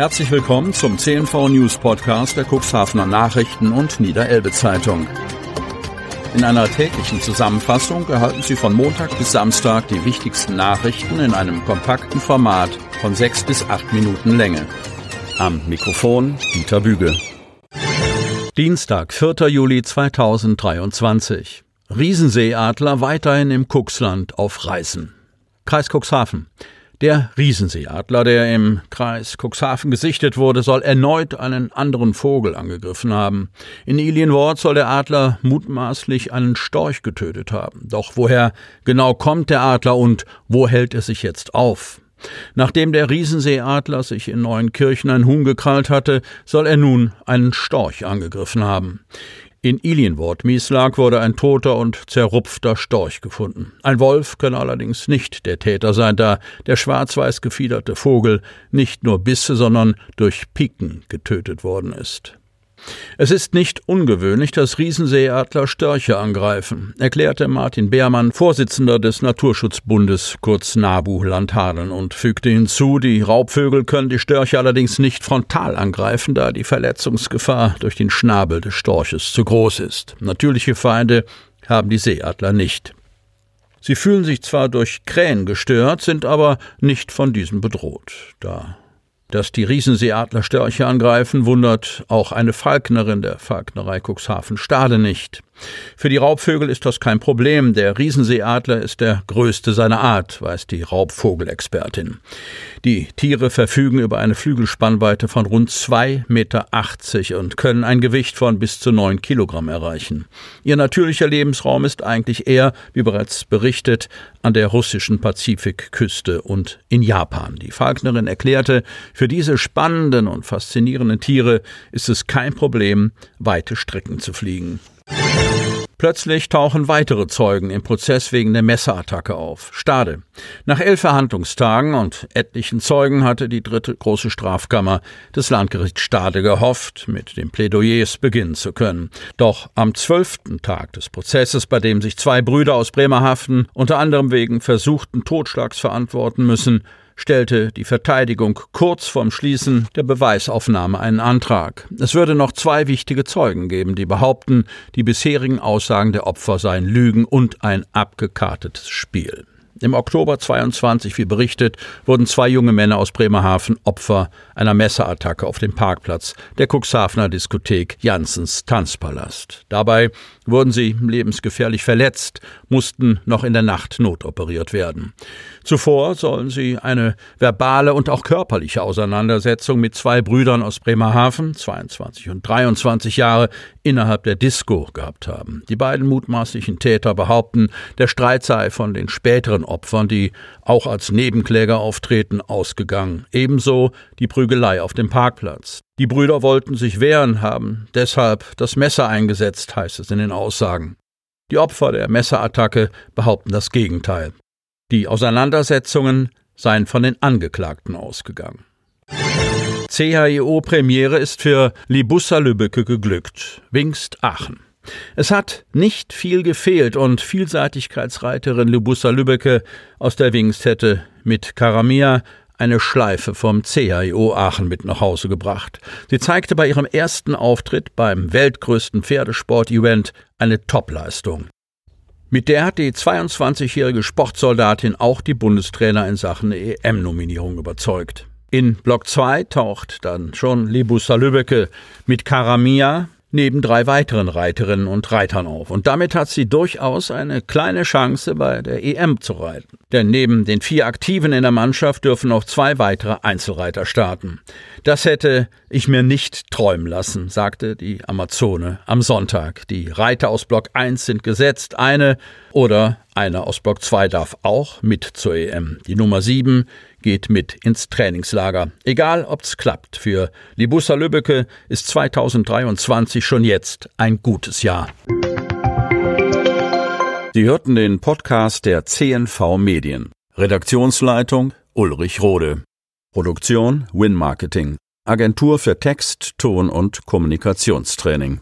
Herzlich willkommen zum CNV News Podcast der Cuxhavener Nachrichten und Niederelbe Zeitung. In einer täglichen Zusammenfassung erhalten Sie von Montag bis Samstag die wichtigsten Nachrichten in einem kompakten Format von sechs bis acht Minuten Länge. Am Mikrofon Dieter Büge. Dienstag, 4. Juli 2023. Riesenseeadler weiterhin im Cuxland auf Reisen. Kreis Cuxhaven. Der Riesenseeadler, der im Kreis Cuxhaven gesichtet wurde, soll erneut einen anderen Vogel angegriffen haben. In Ilienwort soll der Adler mutmaßlich einen Storch getötet haben. Doch woher genau kommt der Adler und wo hält er sich jetzt auf? Nachdem der Riesenseeadler sich in Neuenkirchen ein Huhn gekrallt hatte, soll er nun einen Storch angegriffen haben. In Ilienwort Mieslag wurde ein toter und zerrupfter Storch gefunden. Ein Wolf könne allerdings nicht der Täter sein, da der schwarz-weiß gefiederte Vogel nicht nur Bisse, sondern durch Piken getötet worden ist. Es ist nicht ungewöhnlich, dass Riesenseeadler Störche angreifen, erklärte Martin Beermann, Vorsitzender des Naturschutzbundes, kurz NABU Landhadeln, und fügte hinzu, die Raubvögel können die Störche allerdings nicht frontal angreifen, da die Verletzungsgefahr durch den Schnabel des Storches zu groß ist. Natürliche Feinde haben die Seeadler nicht. Sie fühlen sich zwar durch Krähen gestört, sind aber nicht von diesen bedroht. Da dass die Riesenseeadler Störche angreifen, wundert auch eine Falknerin der Falknerei Cuxhaven Stade nicht. Für die Raubvögel ist das kein Problem. Der Riesenseeadler ist der größte seiner Art, weiß die Raubvogelexpertin. Die Tiere verfügen über eine Flügelspannweite von rund 2,80 Meter und können ein Gewicht von bis zu 9 Kilogramm erreichen. Ihr natürlicher Lebensraum ist eigentlich eher, wie bereits berichtet, an der russischen Pazifikküste und in Japan. Die Falknerin erklärte, für diese spannenden und faszinierenden Tiere ist es kein Problem, weite Strecken zu fliegen. Plötzlich tauchen weitere Zeugen im Prozess wegen der Messerattacke auf. Stade. Nach elf Verhandlungstagen und etlichen Zeugen hatte die dritte große Strafkammer des Landgerichts Stade gehofft, mit den Plädoyers beginnen zu können. Doch am zwölften Tag des Prozesses, bei dem sich zwei Brüder aus Bremerhaven unter anderem wegen versuchten Totschlags verantworten müssen, stellte die Verteidigung kurz vorm Schließen der Beweisaufnahme einen Antrag. Es würde noch zwei wichtige Zeugen geben, die behaupten, die bisherigen Aussagen der Opfer seien Lügen und ein abgekartetes Spiel. Im Oktober 22, wie berichtet, wurden zwei junge Männer aus Bremerhaven Opfer einer Messerattacke auf dem Parkplatz der Cuxhavener Diskothek Janssens Tanzpalast. Dabei wurden sie lebensgefährlich verletzt, mussten noch in der Nacht notoperiert werden. Zuvor sollen sie eine verbale und auch körperliche Auseinandersetzung mit zwei Brüdern aus Bremerhaven, 22 und 23 Jahre, innerhalb der Disco gehabt haben. Die beiden mutmaßlichen Täter behaupten, der Streit sei von den späteren Opfern, die auch als Nebenkläger auftreten, ausgegangen. Ebenso die Prügelei auf dem Parkplatz. Die Brüder wollten sich wehren, haben deshalb das Messer eingesetzt, heißt es in den Aussagen. Die Opfer der Messerattacke behaupten das Gegenteil. Die Auseinandersetzungen seien von den Angeklagten ausgegangen. CHIO-Premiere ist für Libussa Lübbecke geglückt. Wingst Aachen. Es hat nicht viel gefehlt und Vielseitigkeitsreiterin Libussa Lübbecke aus der Wingst hätte mit Karamia eine Schleife vom CHIO Aachen mit nach Hause gebracht. Sie zeigte bei ihrem ersten Auftritt beim weltgrößten Pferdesport-Event eine Topleistung. Mit der hat die 22-jährige Sportsoldatin auch die Bundestrainer in Sachen EM-Nominierung überzeugt. In Block 2 taucht dann schon Libussa Lübbecke mit Karamia, neben drei weiteren Reiterinnen und Reitern auf. Und damit hat sie durchaus eine kleine Chance, bei der EM zu reiten. Denn neben den vier Aktiven in der Mannschaft dürfen noch zwei weitere Einzelreiter starten. Das hätte ich mir nicht träumen lassen, sagte die Amazone am Sonntag. Die Reiter aus Block 1 sind gesetzt. Eine oder einer aus Block 2 darf auch mit zur EM. Die Nummer 7 geht mit ins Trainingslager. Egal, ob's klappt. Für Libussa Lübbecke ist 2023 schon jetzt ein gutes Jahr. Sie hörten den Podcast der CNV Medien. Redaktionsleitung Ulrich Rode. Produktion Win Marketing. Agentur für Text, Ton und Kommunikationstraining.